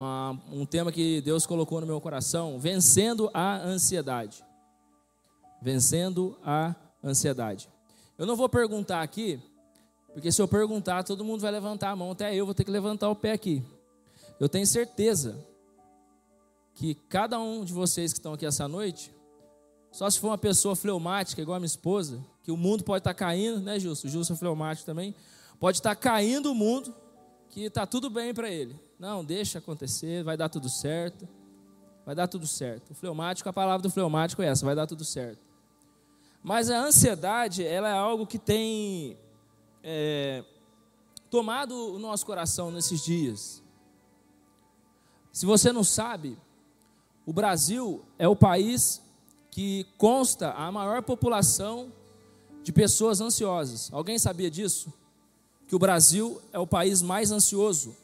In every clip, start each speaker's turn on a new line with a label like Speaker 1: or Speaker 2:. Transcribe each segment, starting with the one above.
Speaker 1: um tema que Deus colocou no meu coração, vencendo a ansiedade. Vencendo a ansiedade. Eu não vou perguntar aqui, porque se eu perguntar, todo mundo vai levantar a mão, até eu vou ter que levantar o pé aqui. Eu tenho certeza que cada um de vocês que estão aqui essa noite, só se for uma pessoa fleumática, igual a minha esposa, que o mundo pode estar caindo, né, Justo? O Justo é fleumático também. Pode estar caindo o mundo, que está tudo bem para ele. Não, deixa acontecer, vai dar tudo certo. Vai dar tudo certo. O fleumático, a palavra do fleumático é essa, vai dar tudo certo. Mas a ansiedade, ela é algo que tem é, tomado o nosso coração nesses dias. Se você não sabe, o Brasil é o país que consta a maior população de pessoas ansiosas. Alguém sabia disso? Que o Brasil é o país mais ansioso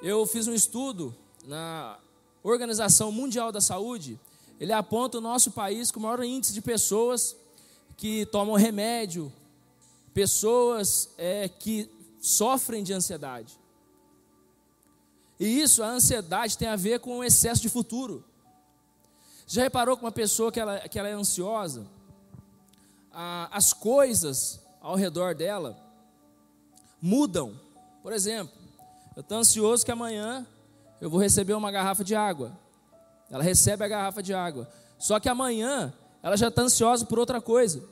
Speaker 1: eu fiz um estudo na Organização Mundial da Saúde, ele aponta o nosso país com o maior índice de pessoas que tomam remédio, pessoas é, que sofrem de ansiedade. E isso, a ansiedade, tem a ver com o excesso de futuro. Já reparou que uma pessoa que ela, que ela é ansiosa, as coisas ao redor dela mudam? Por exemplo, eu estou ansioso que amanhã eu vou receber uma garrafa de água. Ela recebe a garrafa de água. Só que amanhã ela já está ansiosa por outra coisa.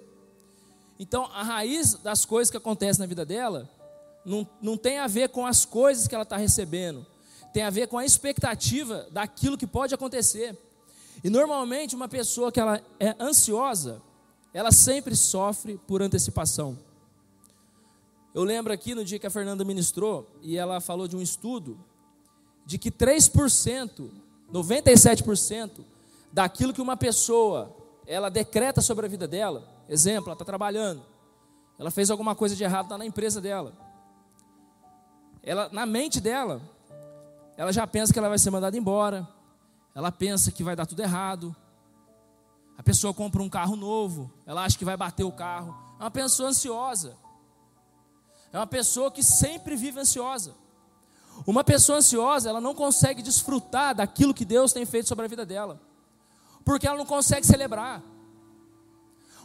Speaker 1: Então, a raiz das coisas que acontecem na vida dela não, não tem a ver com as coisas que ela está recebendo, tem a ver com a expectativa daquilo que pode acontecer. E normalmente, uma pessoa que ela é ansiosa, ela sempre sofre por antecipação. Eu lembro aqui no dia que a Fernanda ministrou e ela falou de um estudo de que 3%, 97% daquilo que uma pessoa ela decreta sobre a vida dela, exemplo, ela está trabalhando, ela fez alguma coisa de errado lá na empresa dela, ela na mente dela, ela já pensa que ela vai ser mandada embora, ela pensa que vai dar tudo errado, a pessoa compra um carro novo, ela acha que vai bater o carro, é uma pessoa ansiosa. É uma pessoa que sempre vive ansiosa. Uma pessoa ansiosa, ela não consegue desfrutar daquilo que Deus tem feito sobre a vida dela, porque ela não consegue celebrar.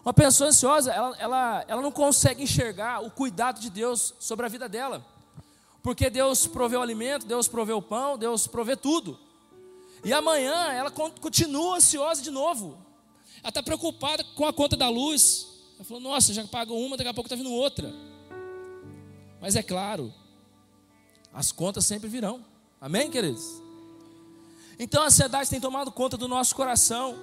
Speaker 1: Uma pessoa ansiosa, ela, ela, ela não consegue enxergar o cuidado de Deus sobre a vida dela, porque Deus proveu o alimento, Deus proveu o pão, Deus provê tudo. E amanhã ela continua ansiosa de novo. Ela está preocupada com a conta da luz. Ela falou: Nossa, já pagou uma, daqui a pouco está vindo outra. Mas é claro, as contas sempre virão. Amém, queridos? Então a ansiedade tem tomado conta do nosso coração.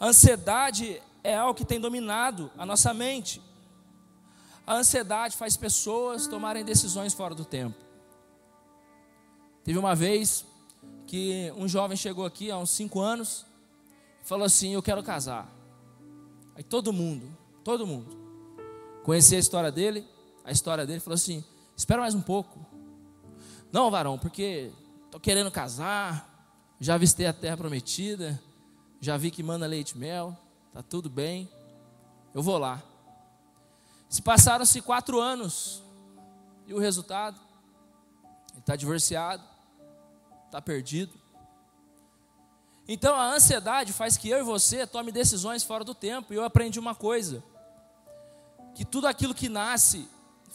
Speaker 1: A ansiedade é algo que tem dominado a nossa mente. A ansiedade faz pessoas tomarem decisões fora do tempo. Teve uma vez que um jovem chegou aqui há uns cinco anos e falou assim: Eu quero casar. Aí todo mundo, todo mundo, conhecia a história dele, a história dele, falou assim: espera mais um pouco. Não, varão, porque estou querendo casar, já avistei a terra prometida, já vi que manda leite e mel, está tudo bem, eu vou lá. Se passaram-se quatro anos, e o resultado? Ele está divorciado, está perdido. Então a ansiedade faz que eu e você tome decisões fora do tempo, e eu aprendi uma coisa: que tudo aquilo que nasce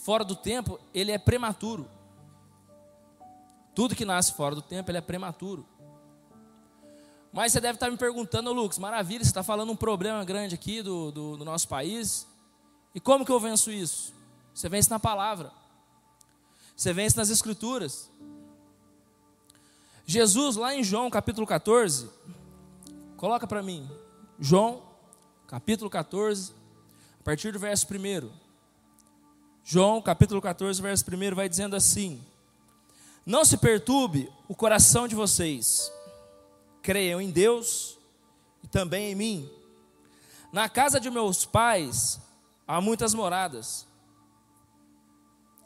Speaker 1: fora do tempo, ele é prematuro. Tudo que nasce fora do tempo, ele é prematuro. Mas você deve estar me perguntando, Lucas, maravilha, você está falando um problema grande aqui do, do, do nosso país. E como que eu venço isso? Você vence na palavra. Você vence nas escrituras. Jesus, lá em João capítulo 14, coloca para mim. João, capítulo 14, a partir do verso 1. João capítulo 14, verso 1 vai dizendo assim: Não se perturbe o coração de vocês, creiam em Deus e também em mim. Na casa de meus pais há muitas moradas.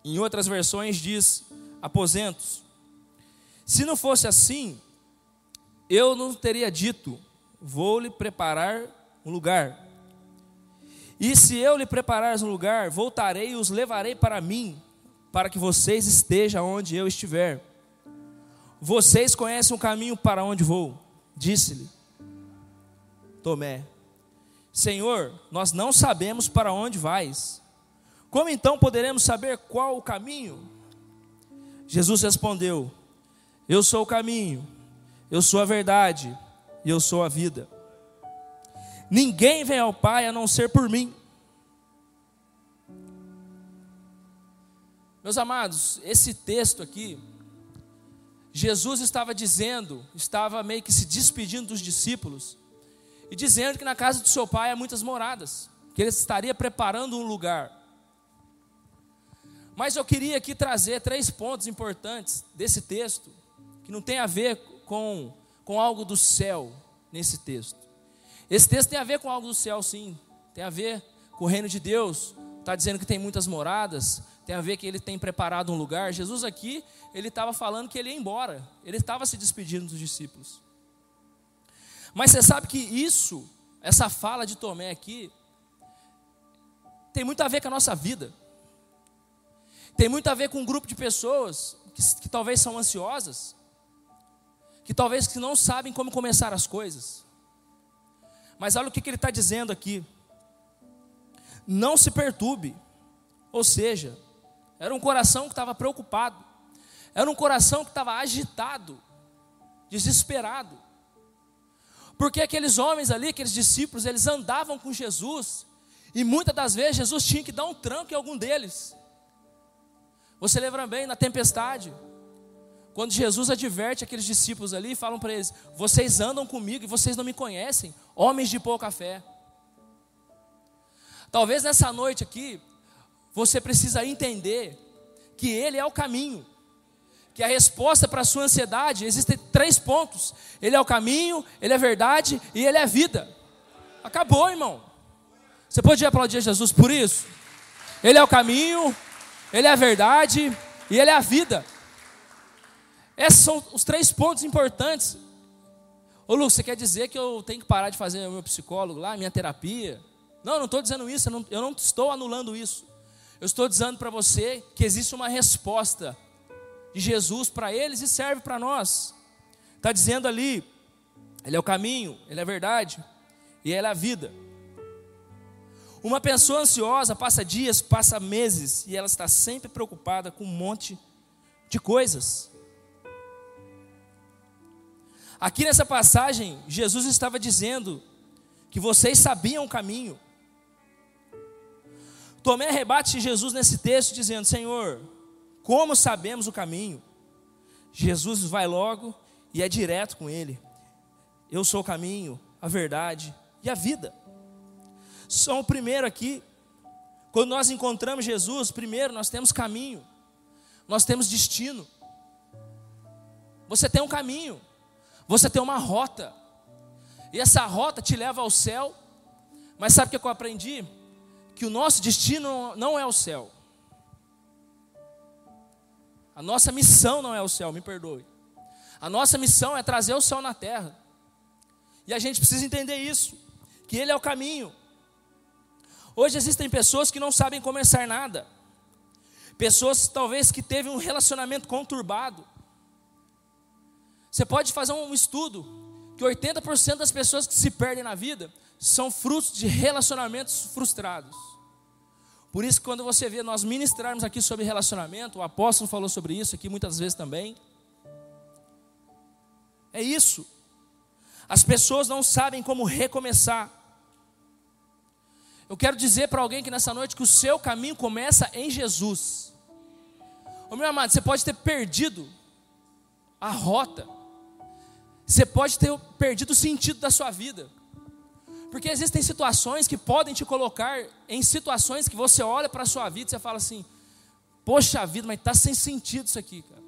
Speaker 1: Em outras versões diz aposentos. Se não fosse assim, eu não teria dito: vou lhe preparar um lugar. E se eu lhe preparares um lugar, voltarei e os levarei para mim, para que vocês estejam onde eu estiver. Vocês conhecem o caminho para onde vou? Disse-lhe Tomé: Senhor, nós não sabemos para onde vais. Como então poderemos saber qual o caminho? Jesus respondeu: Eu sou o caminho, eu sou a verdade e eu sou a vida. Ninguém vem ao Pai a não ser por mim. Meus amados, esse texto aqui, Jesus estava dizendo, estava meio que se despedindo dos discípulos, e dizendo que na casa do seu pai há muitas moradas, que ele estaria preparando um lugar. Mas eu queria aqui trazer três pontos importantes desse texto, que não tem a ver com, com algo do céu nesse texto. Esse texto tem a ver com algo do céu, sim, tem a ver com o reino de Deus, está dizendo que tem muitas moradas, tem a ver que ele tem preparado um lugar. Jesus aqui, ele estava falando que ele ia embora, ele estava se despedindo dos discípulos. Mas você sabe que isso, essa fala de Tomé aqui, tem muito a ver com a nossa vida. Tem muito a ver com um grupo de pessoas que, que talvez são ansiosas, que talvez que não sabem como começar as coisas. Mas olha o que, que ele está dizendo aqui. Não se perturbe. Ou seja, era um coração que estava preocupado. Era um coração que estava agitado, desesperado. Porque aqueles homens ali, aqueles discípulos, eles andavam com Jesus. E muitas das vezes Jesus tinha que dar um tranco em algum deles. Você lembra bem na tempestade, quando Jesus adverte aqueles discípulos ali, falam para eles: Vocês andam comigo e vocês não me conhecem, homens de pouca fé. Talvez nessa noite aqui, você precisa entender que Ele é o caminho que a resposta para a sua ansiedade existem três pontos: Ele é o caminho, Ele é verdade e Ele é a vida. Acabou, irmão. Você pode aplaudir Jesus por isso? Ele é o caminho, Ele é a verdade e Ele é a vida. Esses são os três pontos importantes. Ô Lu, você quer dizer que eu tenho que parar de fazer o meu psicólogo lá, minha terapia? Não, eu não estou dizendo isso, eu não, eu não estou anulando isso. Eu estou dizendo para você que existe uma resposta de Jesus para eles e serve para nós. Está dizendo ali, Ele é o caminho, Ele é a verdade e Ele é a vida. Uma pessoa ansiosa passa dias, passa meses e ela está sempre preocupada com um monte de coisas. Aqui nessa passagem, Jesus estava dizendo que vocês sabiam o caminho. Tomé rebate Jesus nesse texto, dizendo: Senhor, como sabemos o caminho? Jesus vai logo e é direto com ele. Eu sou o caminho, a verdade e a vida. Só o primeiro aqui. Quando nós encontramos Jesus, primeiro nós temos caminho, nós temos destino. Você tem um caminho, você tem uma rota, e essa rota te leva ao céu. Mas sabe o que eu aprendi? Que o nosso destino não é o céu. A nossa missão não é o céu, me perdoe. A nossa missão é trazer o céu na terra. E a gente precisa entender isso, que ele é o caminho. Hoje existem pessoas que não sabem começar nada. Pessoas talvez que teve um relacionamento conturbado. Você pode fazer um estudo que 80% das pessoas que se perdem na vida são frutos de relacionamentos frustrados. Por isso, quando você vê nós ministrarmos aqui sobre relacionamento, o apóstolo falou sobre isso aqui muitas vezes também. É isso. As pessoas não sabem como recomeçar. Eu quero dizer para alguém que nessa noite que o seu caminho começa em Jesus. Ô meu amado, você pode ter perdido a rota. Você pode ter perdido o sentido da sua vida. Porque existem situações que podem te colocar em situações que você olha para a sua vida e você fala assim: Poxa vida, mas está sem sentido isso aqui, cara.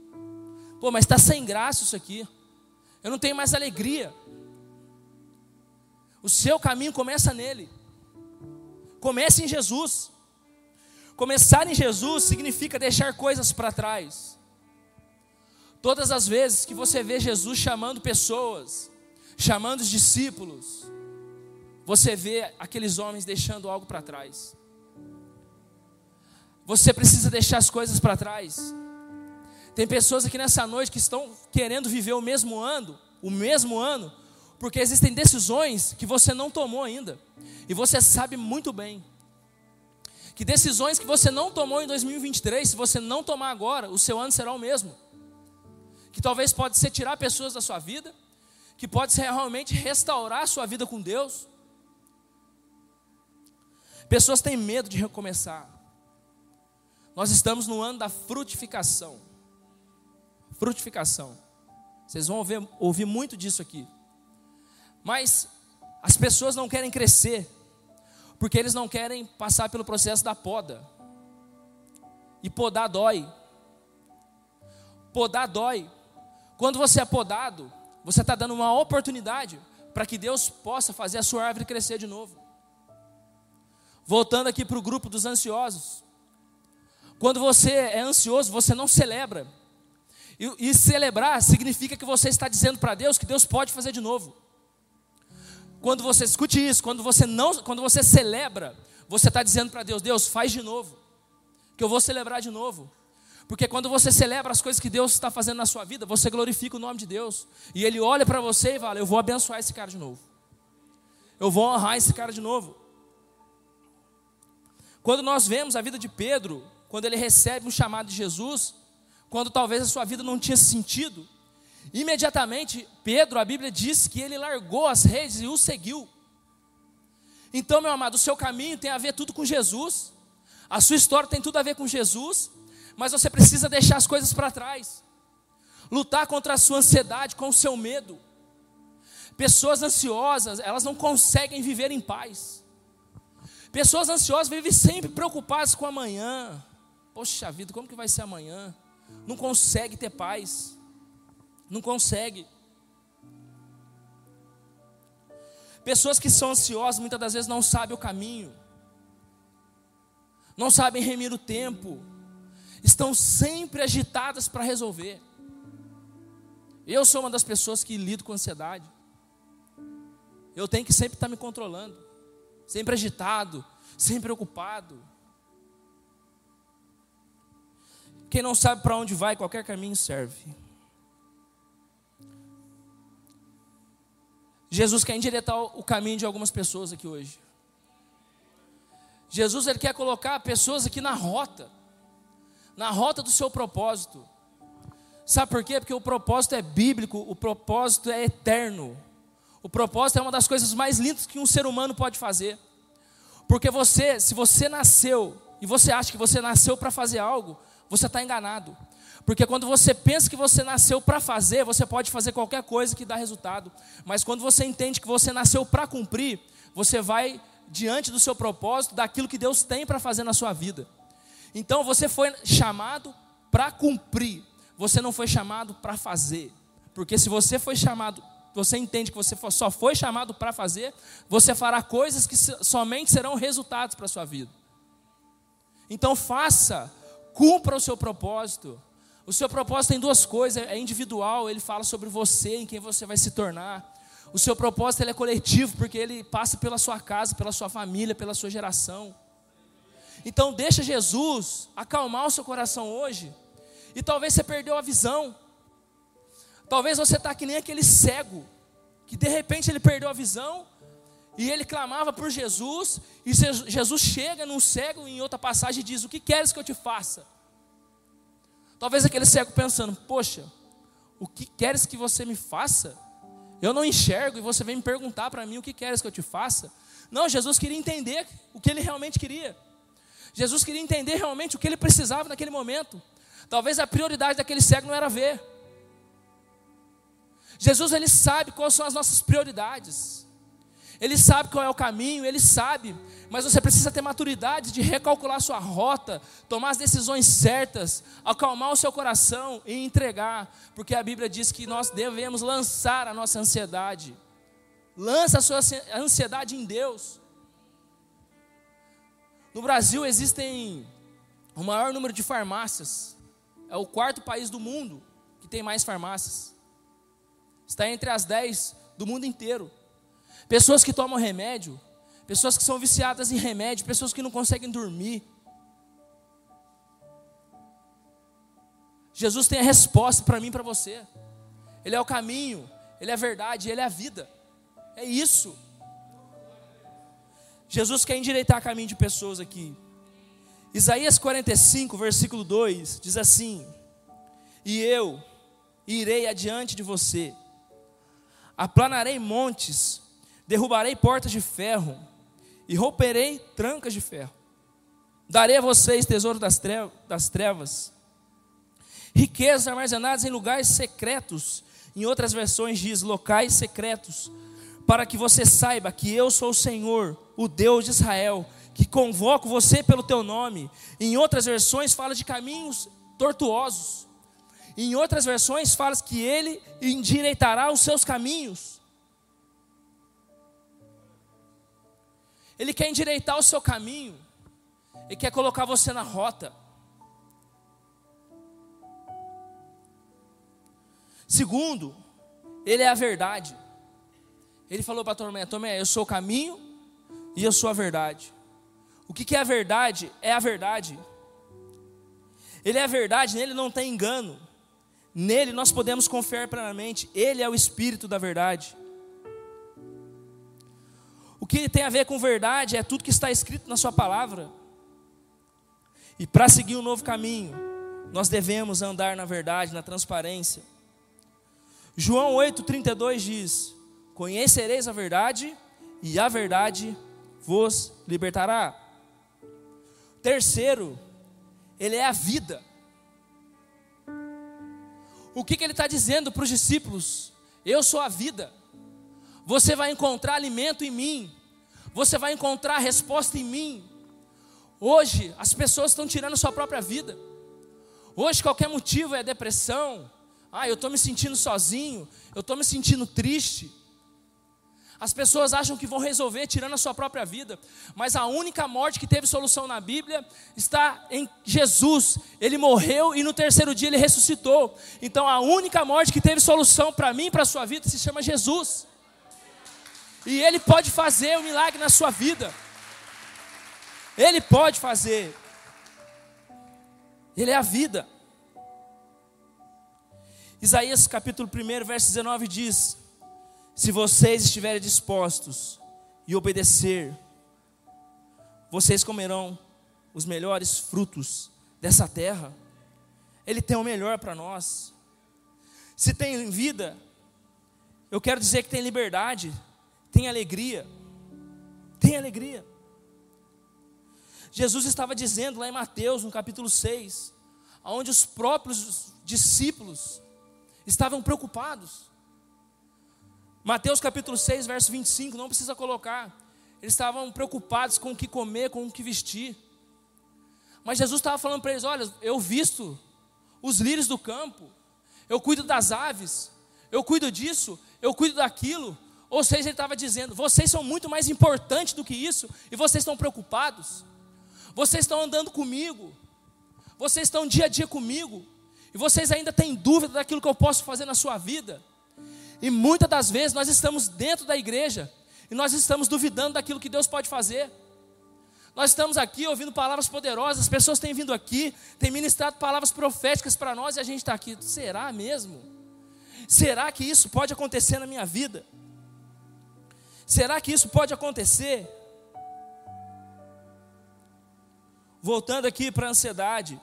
Speaker 1: Pô, mas está sem graça isso aqui. Eu não tenho mais alegria. O seu caminho começa nele. Comece em Jesus. Começar em Jesus significa deixar coisas para trás. Todas as vezes que você vê Jesus chamando pessoas, chamando os discípulos, você vê aqueles homens deixando algo para trás. Você precisa deixar as coisas para trás. Tem pessoas aqui nessa noite que estão querendo viver o mesmo ano, o mesmo ano, porque existem decisões que você não tomou ainda. E você sabe muito bem que decisões que você não tomou em 2023, se você não tomar agora, o seu ano será o mesmo. Que talvez pode ser tirar pessoas da sua vida, que pode realmente restaurar a sua vida com Deus. Pessoas têm medo de recomeçar. Nós estamos no ano da frutificação. Frutificação. Vocês vão ouvir, ouvir muito disso aqui. Mas as pessoas não querem crescer, porque eles não querem passar pelo processo da poda. E podar dói. Podar dói. Quando você é podado, você está dando uma oportunidade para que Deus possa fazer a sua árvore crescer de novo. Voltando aqui para o grupo dos ansiosos. Quando você é ansioso, você não celebra. E, e celebrar significa que você está dizendo para Deus que Deus pode fazer de novo. Quando você escute isso, quando você não, quando você celebra, você está dizendo para Deus, Deus faz de novo, que eu vou celebrar de novo. Porque quando você celebra as coisas que Deus está fazendo na sua vida, você glorifica o nome de Deus. E Ele olha para você e fala: Eu vou abençoar esse cara de novo. Eu vou honrar esse cara de novo. Quando nós vemos a vida de Pedro, quando ele recebe um chamado de Jesus, quando talvez a sua vida não tinha sentido, imediatamente Pedro, a Bíblia diz que ele largou as redes e o seguiu. Então, meu amado, o seu caminho tem a ver tudo com Jesus, a sua história tem tudo a ver com Jesus, mas você precisa deixar as coisas para trás, lutar contra a sua ansiedade, com o seu medo. Pessoas ansiosas, elas não conseguem viver em paz. Pessoas ansiosas vivem sempre preocupadas com amanhã, Poxa vida, como que vai ser amanhã? Não consegue ter paz. Não consegue. Pessoas que são ansiosas muitas das vezes não sabem o caminho. Não sabem remir o tempo. Estão sempre agitadas para resolver. Eu sou uma das pessoas que lido com ansiedade. Eu tenho que sempre estar me controlando, sempre agitado, sempre preocupado. Quem não sabe para onde vai, qualquer caminho serve. Jesus quer endireitar o caminho de algumas pessoas aqui hoje. Jesus ele quer colocar pessoas aqui na rota, na rota do seu propósito. Sabe por quê? Porque o propósito é bíblico, o propósito é eterno. O propósito é uma das coisas mais lindas que um ser humano pode fazer. Porque você, se você nasceu e você acha que você nasceu para fazer algo, você está enganado. Porque quando você pensa que você nasceu para fazer, você pode fazer qualquer coisa que dá resultado. Mas quando você entende que você nasceu para cumprir, você vai diante do seu propósito, daquilo que Deus tem para fazer na sua vida. Então você foi chamado para cumprir, você não foi chamado para fazer. Porque se você foi chamado, você entende que você só foi chamado para fazer, você fará coisas que somente serão resultados para a sua vida. Então faça Cumpra o seu propósito. O seu propósito tem duas coisas: é individual, ele fala sobre você, em quem você vai se tornar. O seu propósito é coletivo, porque ele passa pela sua casa, pela sua família, pela sua geração. Então, deixa Jesus acalmar o seu coração hoje. E talvez você perdeu a visão. Talvez você está que nem aquele cego, que de repente ele perdeu a visão e ele clamava por Jesus, e Jesus chega num cego em outra passagem e diz: O que queres que eu te faça? Talvez aquele cego pensando: Poxa, o que queres que você me faça? Eu não enxergo e você vem me perguntar para mim o que queres que eu te faça. Não, Jesus queria entender o que ele realmente queria. Jesus queria entender realmente o que ele precisava naquele momento. Talvez a prioridade daquele cego não era ver. Jesus ele sabe quais são as nossas prioridades. Ele sabe qual é o caminho, ele sabe, mas você precisa ter maturidade de recalcular sua rota, tomar as decisões certas, acalmar o seu coração e entregar, porque a Bíblia diz que nós devemos lançar a nossa ansiedade. Lança a sua ansiedade em Deus. No Brasil existem o maior número de farmácias. É o quarto país do mundo que tem mais farmácias. Está entre as dez do mundo inteiro. Pessoas que tomam remédio, pessoas que são viciadas em remédio, pessoas que não conseguem dormir. Jesus tem a resposta para mim e para você. Ele é o caminho, Ele é a verdade, Ele é a vida. É isso. Jesus quer endireitar caminho de pessoas aqui. Isaías 45, versículo 2 diz assim: E eu irei adiante de você, aplanarei montes, derrubarei portas de ferro e romperei trancas de ferro. Darei a vocês tesouro das trevas, riquezas armazenadas em lugares secretos. Em outras versões diz locais secretos, para que você saiba que eu sou o Senhor, o Deus de Israel, que convoco você pelo teu nome. Em outras versões fala de caminhos tortuosos. Em outras versões fala que ele endireitará os seus caminhos. Ele quer endireitar o seu caminho. Ele quer colocar você na rota. Segundo, ele é a verdade. Ele falou para Tomé: Tomé, eu sou o caminho e eu sou a verdade. O que, que é a verdade? É a verdade. Ele é a verdade, nele não tem engano. Nele nós podemos confiar plenamente. Ele é o Espírito da verdade. O que tem a ver com verdade é tudo que está escrito na Sua palavra. E para seguir um novo caminho, nós devemos andar na verdade, na transparência. João 8,32 diz: Conhecereis a verdade, e a verdade vos libertará. Terceiro, ele é a vida. O que, que ele está dizendo para os discípulos? Eu sou a vida. Você vai encontrar alimento em mim. Você vai encontrar resposta em mim. Hoje, as pessoas estão tirando sua própria vida. Hoje, qualquer motivo é depressão, ah, eu estou me sentindo sozinho, eu estou me sentindo triste. As pessoas acham que vão resolver tirando a sua própria vida, mas a única morte que teve solução na Bíblia está em Jesus. Ele morreu e no terceiro dia ele ressuscitou. Então a única morte que teve solução para mim para a sua vida se chama Jesus. E ele pode fazer o um milagre na sua vida. Ele pode fazer. Ele é a vida. Isaías capítulo 1, verso 19 diz: Se vocês estiverem dispostos e obedecer, vocês comerão os melhores frutos dessa terra. Ele tem o melhor para nós. Se tem vida, eu quero dizer que tem liberdade, tem alegria. Tem alegria. Jesus estava dizendo lá em Mateus, no capítulo 6, onde os próprios discípulos estavam preocupados. Mateus capítulo 6, verso 25, não precisa colocar. Eles estavam preocupados com o que comer, com o que vestir. Mas Jesus estava falando para eles: olha, eu visto os lírios do campo, eu cuido das aves, eu cuido disso, eu cuido daquilo. Ou seja, ele estava dizendo: vocês são muito mais importantes do que isso, e vocês estão preocupados, vocês estão andando comigo, vocês estão dia a dia comigo, e vocês ainda têm dúvida daquilo que eu posso fazer na sua vida. E muitas das vezes nós estamos dentro da igreja e nós estamos duvidando daquilo que Deus pode fazer. Nós estamos aqui ouvindo palavras poderosas, as pessoas têm vindo aqui, têm ministrado palavras proféticas para nós e a gente está aqui. Será mesmo? Será que isso pode acontecer na minha vida? Será que isso pode acontecer? Voltando aqui para a ansiedade.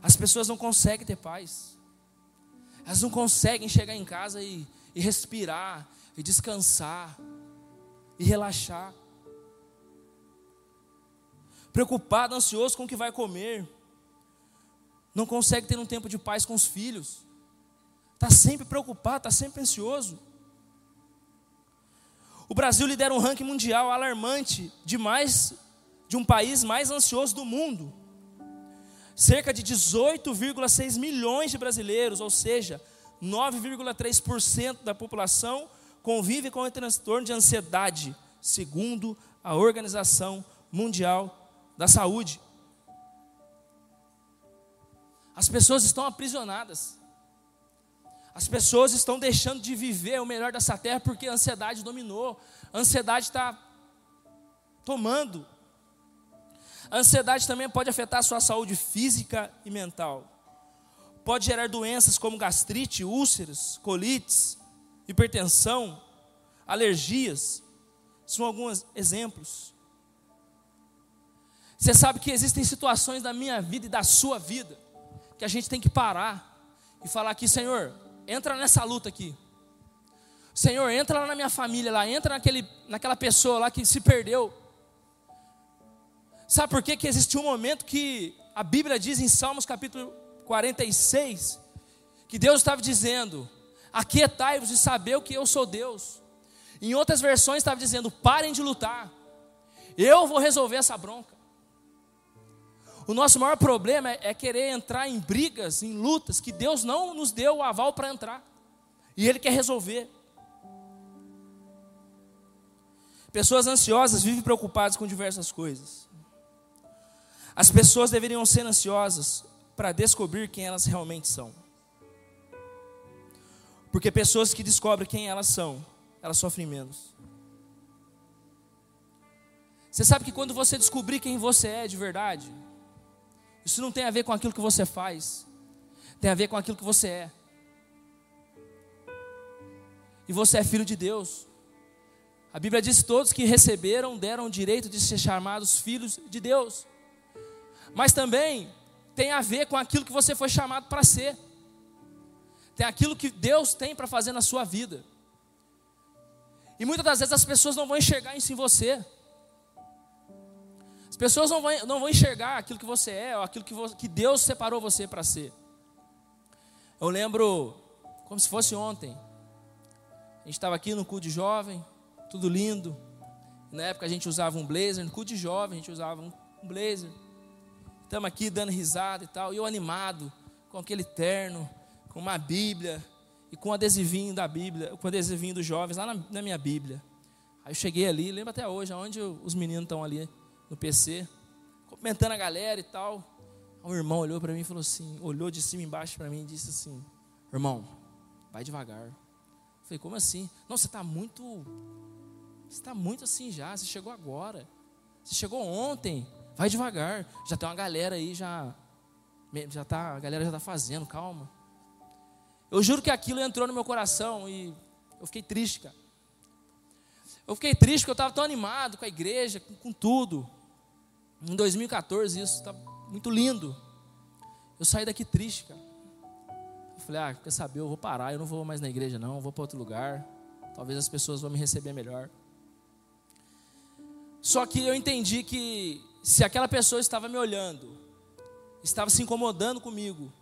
Speaker 1: As pessoas não conseguem ter paz. Elas não conseguem chegar em casa e, e respirar, e descansar, e relaxar. Preocupado, ansioso com o que vai comer. Não consegue ter um tempo de paz com os filhos. Está sempre preocupado, está sempre ansioso. O Brasil lidera um ranking mundial alarmante de mais de um país mais ansioso do mundo cerca de 18,6 milhões de brasileiros, ou seja, 9,3% da população convive com o transtorno de ansiedade, segundo a Organização Mundial da Saúde. As pessoas estão aprisionadas. As pessoas estão deixando de viver o melhor dessa terra porque a ansiedade dominou. A ansiedade está tomando a ansiedade também pode afetar a sua saúde física e mental. pode gerar doenças como gastrite, úlceras, colites, hipertensão, alergias. São alguns exemplos. Você sabe que existem situações da minha vida e da sua vida que a gente tem que parar e falar aqui, Senhor, entra nessa luta aqui. Senhor, entra lá na minha família, lá, entra naquele, naquela pessoa lá que se perdeu. Sabe por quê? que existiu um momento que a Bíblia diz em Salmos capítulo 46 que Deus estava dizendo: Aquietai-vos e saber que eu sou Deus. Em outras versões estava dizendo: Parem de lutar, eu vou resolver essa bronca. O nosso maior problema é, é querer entrar em brigas, em lutas que Deus não nos deu o aval para entrar. E Ele quer resolver. Pessoas ansiosas vivem preocupadas com diversas coisas. As pessoas deveriam ser ansiosas para descobrir quem elas realmente são. Porque pessoas que descobrem quem elas são, elas sofrem menos. Você sabe que quando você descobrir quem você é de verdade, isso não tem a ver com aquilo que você faz, tem a ver com aquilo que você é. E você é filho de Deus. A Bíblia diz: todos que receberam deram o direito de ser chamados filhos de Deus. Mas também tem a ver com aquilo que você foi chamado para ser. Tem aquilo que Deus tem para fazer na sua vida. E muitas das vezes as pessoas não vão enxergar isso em você. As pessoas não vão, não vão enxergar aquilo que você é, ou aquilo que, você, que Deus separou você para ser. Eu lembro, como se fosse ontem, a gente estava aqui no culto de jovem, tudo lindo. Na época a gente usava um blazer, no culto de jovem a gente usava um blazer. Estamos aqui dando risada e tal, e eu animado com aquele terno, com uma Bíblia e com o adesivinho da Bíblia, com o adesivinho dos jovens lá na, na minha Bíblia. Aí eu cheguei ali, lembro até hoje, onde os meninos estão ali no PC, cumprimentando a galera e tal. Um irmão olhou para mim e falou assim, olhou de cima embaixo para mim e disse assim: "Irmão, vai devagar". Eu falei: "Como assim?". "Não, você está muito você está muito assim já, você chegou agora. Você chegou ontem. Vai devagar. Já tem uma galera aí, já. Já tá, a galera já está fazendo, calma. Eu juro que aquilo entrou no meu coração e eu fiquei triste, cara. Eu fiquei triste porque eu estava tão animado com a igreja, com, com tudo. Em 2014, isso está muito lindo. Eu saí daqui triste, cara. Eu falei, ah, quer saber, eu vou parar, eu não vou mais na igreja, não, eu vou para outro lugar. Talvez as pessoas vão me receber melhor. Só que eu entendi que se aquela pessoa estava me olhando, estava se incomodando comigo,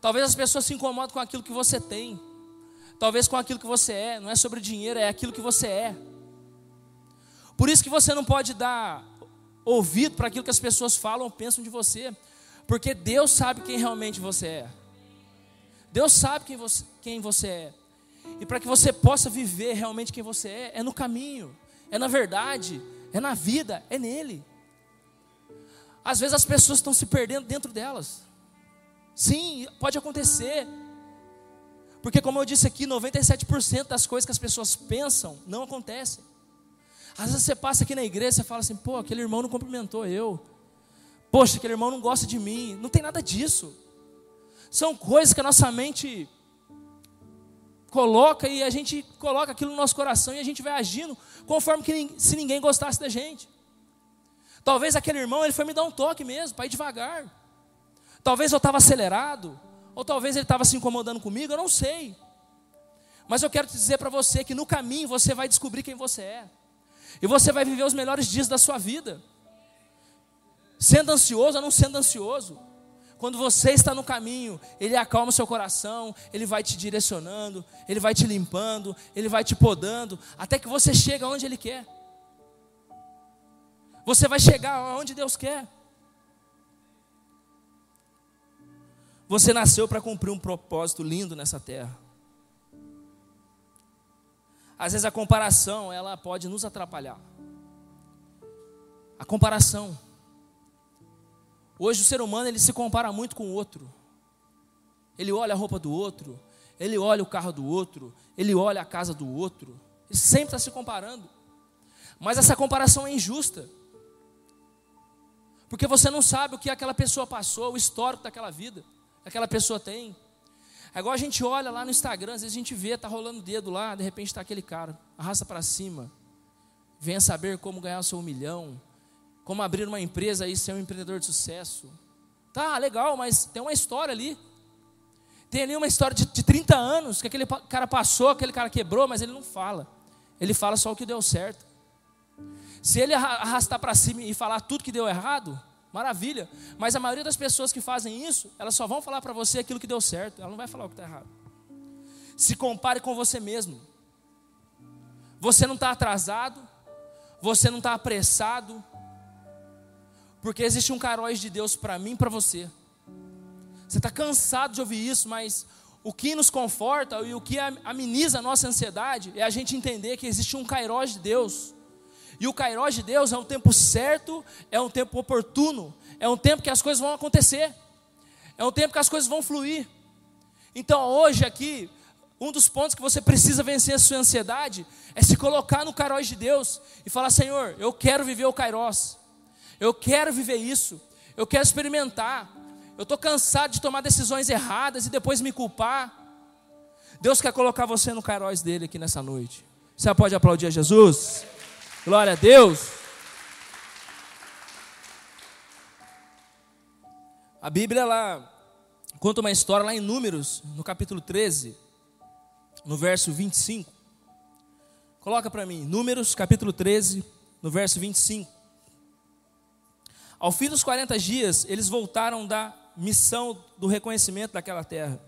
Speaker 1: talvez as pessoas se incomodem com aquilo que você tem, talvez com aquilo que você é, não é sobre dinheiro, é aquilo que você é. Por isso que você não pode dar ouvido para aquilo que as pessoas falam ou pensam de você, porque Deus sabe quem realmente você é. Deus sabe quem você, quem você é. E para que você possa viver realmente quem você é, é no caminho, é na verdade, é na vida, é nele. Às vezes as pessoas estão se perdendo dentro delas. Sim, pode acontecer. Porque, como eu disse aqui, 97% das coisas que as pessoas pensam não acontecem. Às vezes você passa aqui na igreja e fala assim: pô, aquele irmão não cumprimentou eu. Poxa, aquele irmão não gosta de mim. Não tem nada disso. São coisas que a nossa mente coloca e a gente coloca aquilo no nosso coração e a gente vai agindo conforme que se ninguém gostasse da gente. Talvez aquele irmão ele foi me dar um toque mesmo, para ir devagar. Talvez eu estava acelerado, ou talvez ele estava se incomodando comigo, eu não sei. Mas eu quero te dizer para você que no caminho você vai descobrir quem você é. E você vai viver os melhores dias da sua vida. Sendo ansioso ou não sendo ansioso. Quando você está no caminho, Ele acalma o seu coração, Ele vai te direcionando, Ele vai te limpando, Ele vai te podando, até que você chega onde Ele quer. Você vai chegar onde Deus quer. Você nasceu para cumprir um propósito lindo nessa terra. Às vezes a comparação, ela pode nos atrapalhar. A comparação. Hoje o ser humano ele se compara muito com o outro. Ele olha a roupa do outro, ele olha o carro do outro, ele olha a casa do outro. Ele sempre está se comparando. Mas essa comparação é injusta. Porque você não sabe o que aquela pessoa passou, o histórico daquela vida. aquela pessoa tem. Agora a gente olha lá no Instagram, às vezes a gente vê, tá rolando o dedo lá, de repente está aquele cara, arrasta para cima. Venha saber como ganhar o seu um milhão, como abrir uma empresa e ser um empreendedor de sucesso. Tá, legal, mas tem uma história ali. Tem ali uma história de, de 30 anos que aquele cara passou, aquele cara quebrou, mas ele não fala. Ele fala só o que deu certo. Se ele arrastar para cima e falar tudo que deu errado, maravilha. Mas a maioria das pessoas que fazem isso, elas só vão falar para você aquilo que deu certo. Ela não vai falar o que está errado. Se compare com você mesmo. Você não está atrasado, você não está apressado, porque existe um caróis de Deus para mim e para você. Você está cansado de ouvir isso, mas o que nos conforta e o que ameniza a nossa ansiedade é a gente entender que existe um cairós de Deus e o Kairos de Deus é um tempo certo, é um tempo oportuno, é um tempo que as coisas vão acontecer, é um tempo que as coisas vão fluir. Então, hoje aqui, um dos pontos que você precisa vencer a sua ansiedade é se colocar no Kairos de Deus e falar: Senhor, eu quero viver o Kairos, eu quero viver isso, eu quero experimentar. Eu estou cansado de tomar decisões erradas e depois me culpar. Deus quer colocar você no Kairos dele aqui nessa noite. Você pode aplaudir a Jesus? Glória a Deus. A Bíblia ela conta uma história lá em Números, no capítulo 13, no verso 25. Coloca para mim, Números, capítulo 13, no verso 25. Ao fim dos 40 dias, eles voltaram da missão do reconhecimento daquela terra.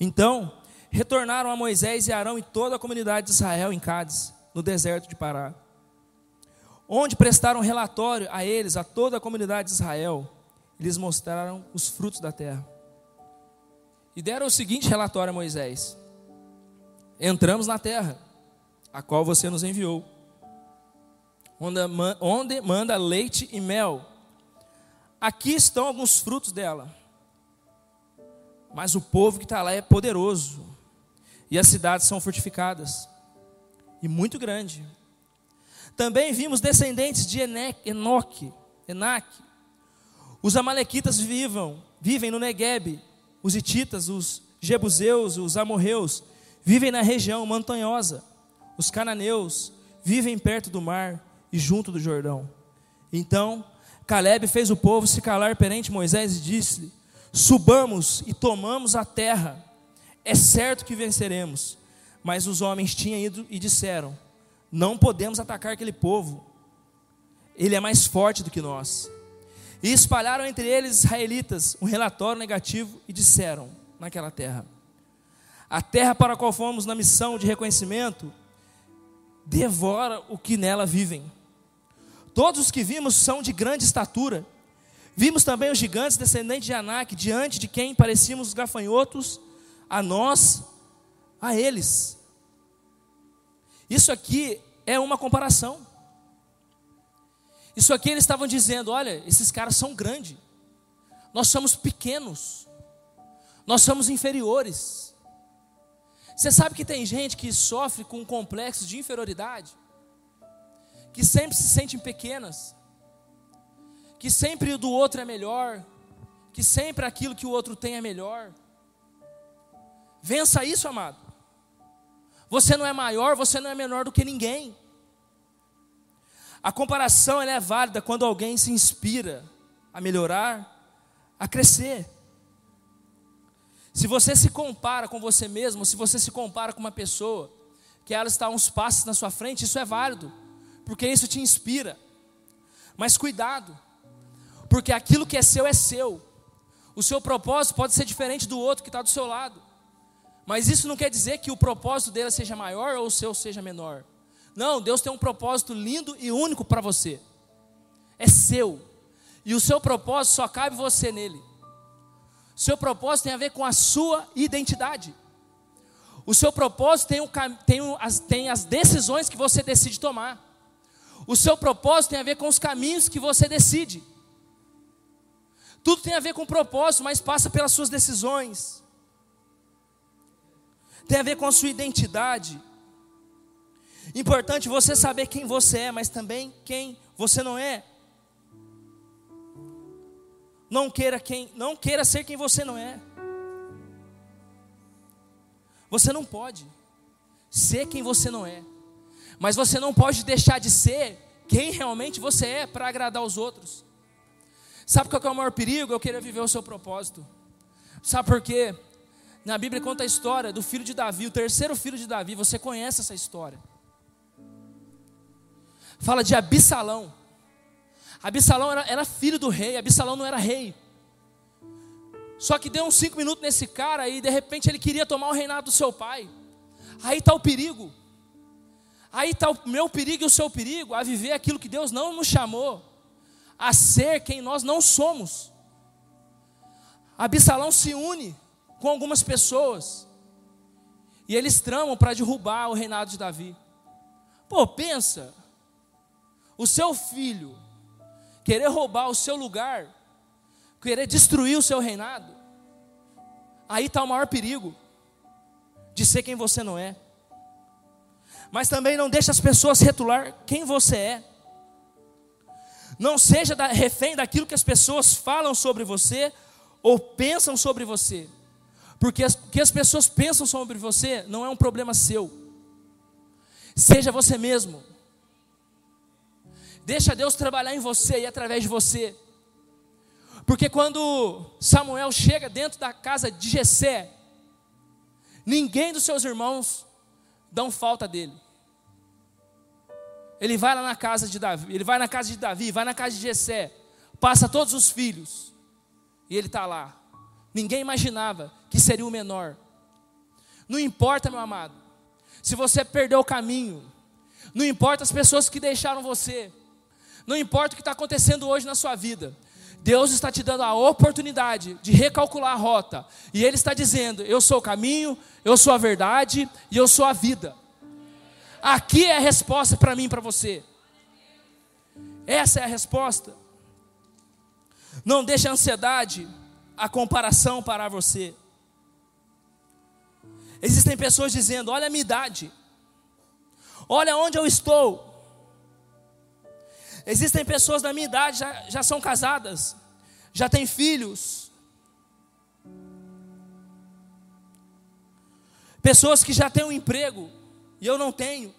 Speaker 1: Então, retornaram a Moisés e Arão e toda a comunidade de Israel em Cádiz, no deserto de Pará onde prestaram relatório a eles, a toda a comunidade de Israel, eles mostraram os frutos da terra. E deram o seguinte relatório a Moisés: Entramos na terra, a qual você nos enviou, onde manda leite e mel. Aqui estão alguns frutos dela. Mas o povo que está lá é poderoso, e as cidades são fortificadas, e muito grande. Também vimos descendentes de Enoque, Enaque. Os amalequitas vivam, vivem no Negueb. Os hititas, os jebuseus, os amorreus vivem na região montanhosa. Os cananeus vivem perto do mar e junto do Jordão. Então, Caleb fez o povo se calar perante Moisés e disse: Subamos e tomamos a terra. É certo que venceremos. Mas os homens tinham ido e disseram: não podemos atacar aquele povo. Ele é mais forte do que nós. E espalharam entre eles israelitas um relatório negativo e disseram naquela terra: A terra para a qual fomos na missão de reconhecimento devora o que nela vivem. Todos os que vimos são de grande estatura. Vimos também os gigantes descendentes de Anak, diante de quem parecíamos gafanhotos, a nós, a eles. Isso aqui é uma comparação. Isso aqui eles estavam dizendo: olha, esses caras são grandes, nós somos pequenos, nós somos inferiores. Você sabe que tem gente que sofre com um complexo de inferioridade, que sempre se sentem pequenas, que sempre o do outro é melhor, que sempre aquilo que o outro tem é melhor. Vença isso, amado. Você não é maior, você não é menor do que ninguém. A comparação é válida quando alguém se inspira a melhorar, a crescer. Se você se compara com você mesmo, se você se compara com uma pessoa que ela está uns passos na sua frente, isso é válido, porque isso te inspira. Mas cuidado, porque aquilo que é seu é seu. O seu propósito pode ser diferente do outro que está do seu lado. Mas isso não quer dizer que o propósito dele seja maior ou o seu seja menor. Não, Deus tem um propósito lindo e único para você. É seu. E o seu propósito só cabe você nele. O seu propósito tem a ver com a sua identidade. O seu propósito tem, um, tem, as, tem as decisões que você decide tomar. O seu propósito tem a ver com os caminhos que você decide. Tudo tem a ver com propósito, mas passa pelas suas decisões tem a ver com a sua identidade. Importante você saber quem você é, mas também quem você não é. Não queira quem, não queira ser quem você não é. Você não pode ser quem você não é. Mas você não pode deixar de ser quem realmente você é para agradar os outros. Sabe qual é o maior perigo? Eu querer viver o seu propósito. Sabe por quê? Na Bíblia conta a história do filho de Davi, o terceiro filho de Davi. Você conhece essa história? Fala de Absalão. Absalão era, era filho do rei, Absalão não era rei. Só que deu uns cinco minutos nesse cara e de repente ele queria tomar o reinado do seu pai. Aí está o perigo. Aí está o meu perigo e o seu perigo a viver aquilo que Deus não nos chamou, a ser quem nós não somos. Absalão se une com algumas pessoas e eles tramam para derrubar o reinado de Davi. Pô, pensa, o seu filho querer roubar o seu lugar, querer destruir o seu reinado, aí está o maior perigo de ser quem você não é. Mas também não deixe as pessoas retular quem você é. Não seja refém daquilo que as pessoas falam sobre você ou pensam sobre você. Porque o que as pessoas pensam sobre você não é um problema seu. Seja você mesmo. Deixa Deus trabalhar em você e através de você. Porque quando Samuel chega dentro da casa de Jessé, ninguém dos seus irmãos dão falta dele. Ele vai lá na casa de Davi, ele vai na casa de Davi, vai na casa de Jessé, passa todos os filhos, e ele está lá. Ninguém imaginava que seria o menor. Não importa, meu amado, se você perdeu o caminho, não importa as pessoas que deixaram você, não importa o que está acontecendo hoje na sua vida, Deus está te dando a oportunidade de recalcular a rota, e Ele está dizendo: Eu sou o caminho, eu sou a verdade e eu sou a vida. Aqui é a resposta para mim e para você. Essa é a resposta. Não deixe a ansiedade, a comparação parar você. Existem pessoas dizendo: Olha a minha idade, olha onde eu estou. Existem pessoas da minha idade, já, já são casadas, já têm filhos. Pessoas que já têm um emprego e eu não tenho.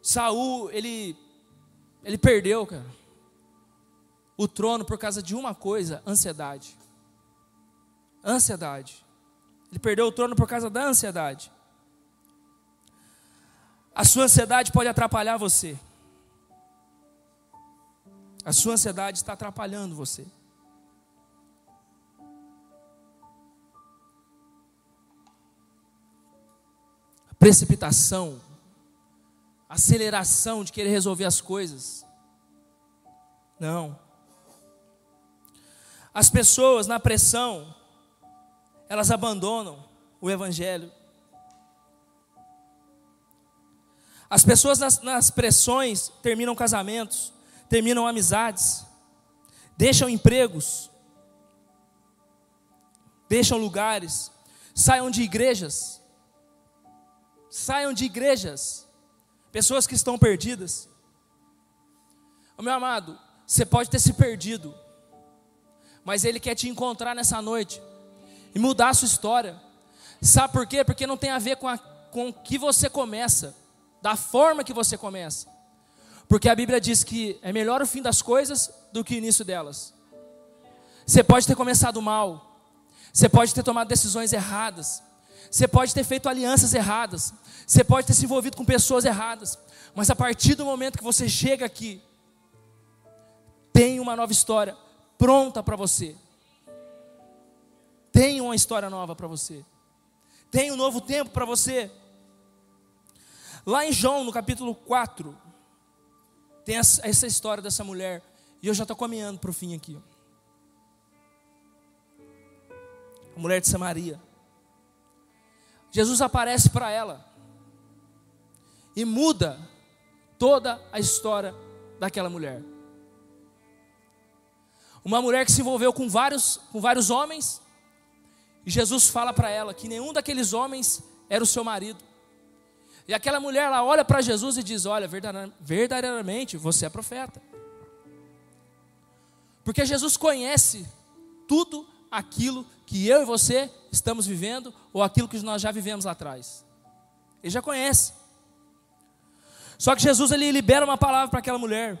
Speaker 1: Saul, ele ele perdeu, cara, o trono por causa de uma coisa, ansiedade. Ansiedade. Ele perdeu o trono por causa da ansiedade. A sua ansiedade pode atrapalhar você. A sua ansiedade está atrapalhando você. A precipitação, a aceleração de querer resolver as coisas. Não. As pessoas na pressão, elas abandonam o Evangelho. As pessoas nas, nas pressões terminam casamentos, terminam amizades, deixam empregos, deixam lugares, saiam de igrejas, saiam de igrejas, pessoas que estão perdidas. O meu amado, você pode ter se perdido, mas Ele quer te encontrar nessa noite e mudar a sua história. Sabe por quê? Porque não tem a ver com, a, com o que você começa, da forma que você começa. Porque a Bíblia diz que é melhor o fim das coisas do que o início delas. Você pode ter começado mal, você pode ter tomado decisões erradas, você pode ter feito alianças erradas, você pode ter se envolvido com pessoas erradas, mas a partir do momento que você chega aqui, tem uma nova história pronta para você. Tem uma história nova para você. Tem um novo tempo para você. Lá em João, no capítulo 4, tem essa história dessa mulher. E eu já estou caminhando para o fim aqui. A mulher de Samaria. Jesus aparece para ela e muda toda a história daquela mulher. Uma mulher que se envolveu com vários, com vários homens, e Jesus fala para ela que nenhum daqueles homens era o seu marido. E aquela mulher lá olha para Jesus e diz: Olha, verdadeiramente você é profeta. Porque Jesus conhece tudo aquilo que eu e você estamos vivendo ou aquilo que nós já vivemos lá atrás. Ele já conhece. Só que Jesus ele libera uma palavra para aquela mulher.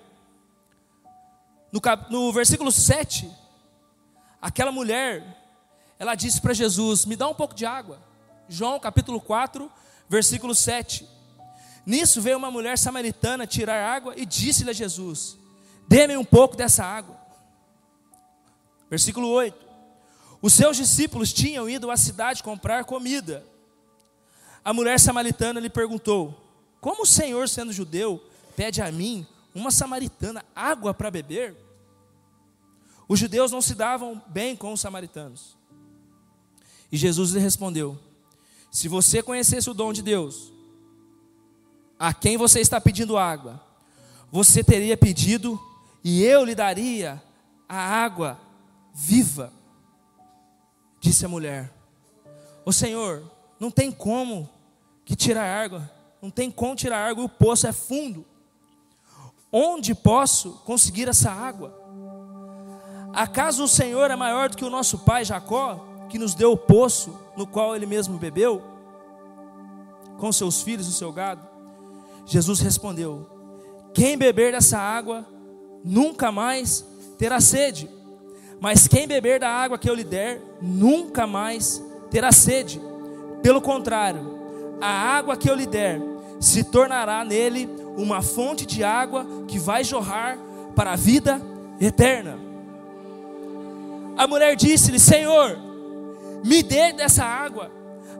Speaker 1: No, cap, no versículo 7, aquela mulher, ela disse para Jesus: Me dá um pouco de água. João capítulo 4, versículo 7. Nisso veio uma mulher samaritana tirar água e disse-lhe a Jesus: Dê-me um pouco dessa água. Versículo 8. Os seus discípulos tinham ido à cidade comprar comida. A mulher samaritana lhe perguntou: Como o Senhor, sendo judeu, pede a mim, uma samaritana, água para beber? Os judeus não se davam bem com os samaritanos. E Jesus lhe respondeu: Se você conhecesse o dom de Deus, a quem você está pedindo água, você teria pedido e eu lhe daria a água viva. Disse a mulher: O Senhor, não tem como que tirar água, não tem como tirar água, o poço é fundo. Onde posso conseguir essa água? Acaso o Senhor é maior do que o nosso pai Jacó, que nos deu o poço no qual ele mesmo bebeu, com seus filhos e o seu gado? Jesus respondeu: Quem beber dessa água nunca mais terá sede, mas quem beber da água que eu lhe der, nunca mais terá sede. Pelo contrário, a água que eu lhe der se tornará nele uma fonte de água que vai jorrar para a vida eterna. A mulher disse-lhe: Senhor, me dê dessa água,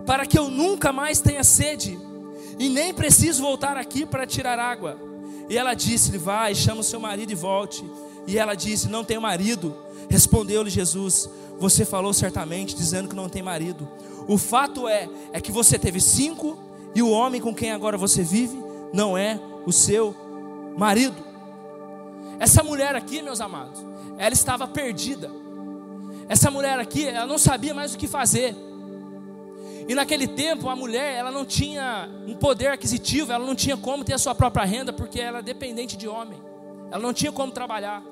Speaker 1: para que eu nunca mais tenha sede, e nem preciso voltar aqui para tirar água. E ela disse-lhe: Vai, chama o seu marido e volte. E ela disse: Não tenho marido. Respondeu-lhe Jesus: Você falou certamente, dizendo que não tem marido. O fato é, é que você teve cinco e o homem com quem agora você vive não é o seu marido. Essa mulher aqui, meus amados, ela estava perdida. Essa mulher aqui, ela não sabia mais o que fazer. E naquele tempo, a mulher, ela não tinha um poder aquisitivo, ela não tinha como ter a sua própria renda, porque ela era dependente de homem. Ela não tinha como trabalhar.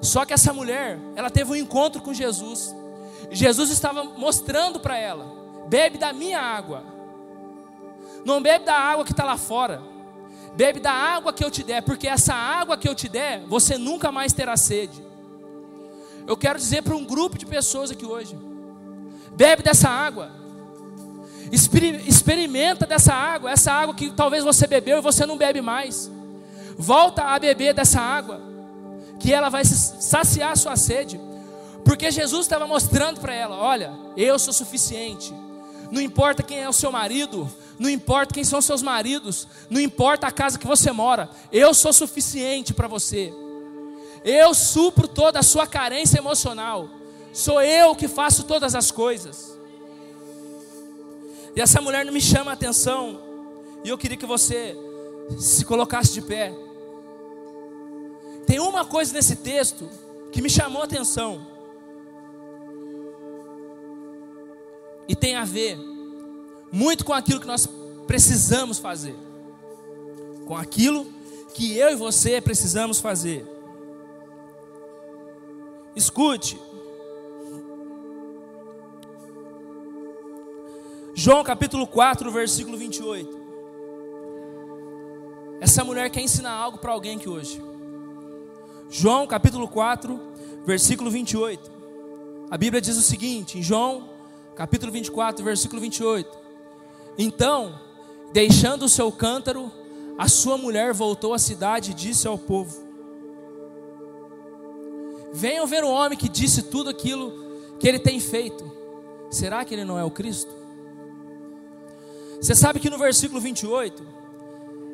Speaker 1: Só que essa mulher, ela teve um encontro com Jesus. Jesus estava mostrando para ela: bebe da minha água. Não bebe da água que está lá fora. Bebe da água que eu te der, porque essa água que eu te der, você nunca mais terá sede. Eu quero dizer para um grupo de pessoas aqui hoje: bebe dessa água. Experimenta dessa água, essa água que talvez você bebeu e você não bebe mais. Volta a beber dessa água, que ela vai saciar a sua sede. Porque Jesus estava mostrando para ela: olha, eu sou suficiente. Não importa quem é o seu marido, não importa quem são seus maridos, não importa a casa que você mora, eu sou suficiente para você. Eu supro toda a sua carência emocional. Sou eu que faço todas as coisas. E essa mulher não me chama a atenção. E eu queria que você se colocasse de pé. Tem uma coisa nesse texto que me chamou a atenção. E tem a ver muito com aquilo que nós precisamos fazer. Com aquilo que eu e você precisamos fazer. Escute. João capítulo 4, versículo 28. Essa mulher quer ensinar algo para alguém aqui hoje. João capítulo 4, versículo 28. A Bíblia diz o seguinte, em João capítulo 24, versículo 28. Então, deixando o seu cântaro, a sua mulher voltou à cidade e disse ao povo: Venham ver o homem que disse tudo aquilo que ele tem feito. Será que ele não é o Cristo? Você sabe que no versículo 28,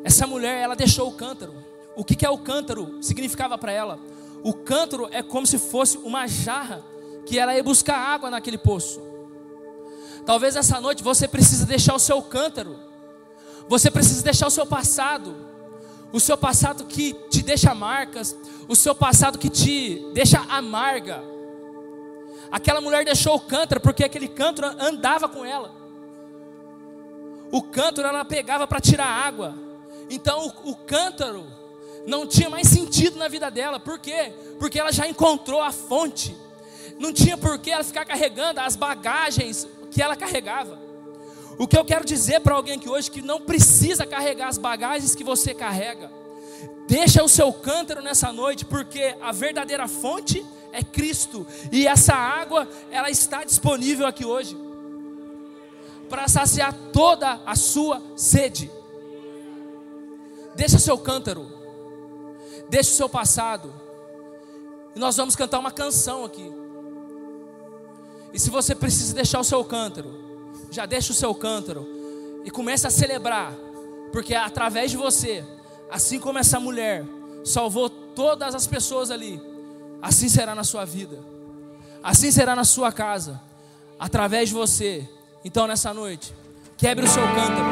Speaker 1: essa mulher, ela deixou o cântaro. O que, que é o cântaro? Significava para ela. O cântaro é como se fosse uma jarra que ela ia buscar água naquele poço. Talvez essa noite você precise deixar o seu cântaro. Você precisa deixar o seu passado. O seu passado que te deixa marcas, o seu passado que te deixa amarga. Aquela mulher deixou o cântaro porque aquele cântaro andava com ela. O cântaro ela pegava para tirar água. Então o, o cântaro não tinha mais sentido na vida dela. Por quê? Porque ela já encontrou a fonte não tinha por que ela ficar carregando as bagagens que ela carregava. O que eu quero dizer para alguém aqui hoje que não precisa carregar as bagagens que você carrega. Deixa o seu cântaro nessa noite, porque a verdadeira fonte é Cristo, e essa água ela está disponível aqui hoje para saciar toda a sua sede. Deixa seu cântaro, deixa o seu passado, e nós vamos cantar uma canção aqui. E se você precisa deixar o seu cântaro, já deixa o seu cântaro e comece a celebrar, porque através de você, assim como essa mulher salvou todas as pessoas ali, assim será na sua vida, assim será na sua casa, através de você. Então nessa noite, quebre o seu cântaro,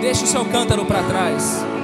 Speaker 1: deixe o seu cântaro para trás.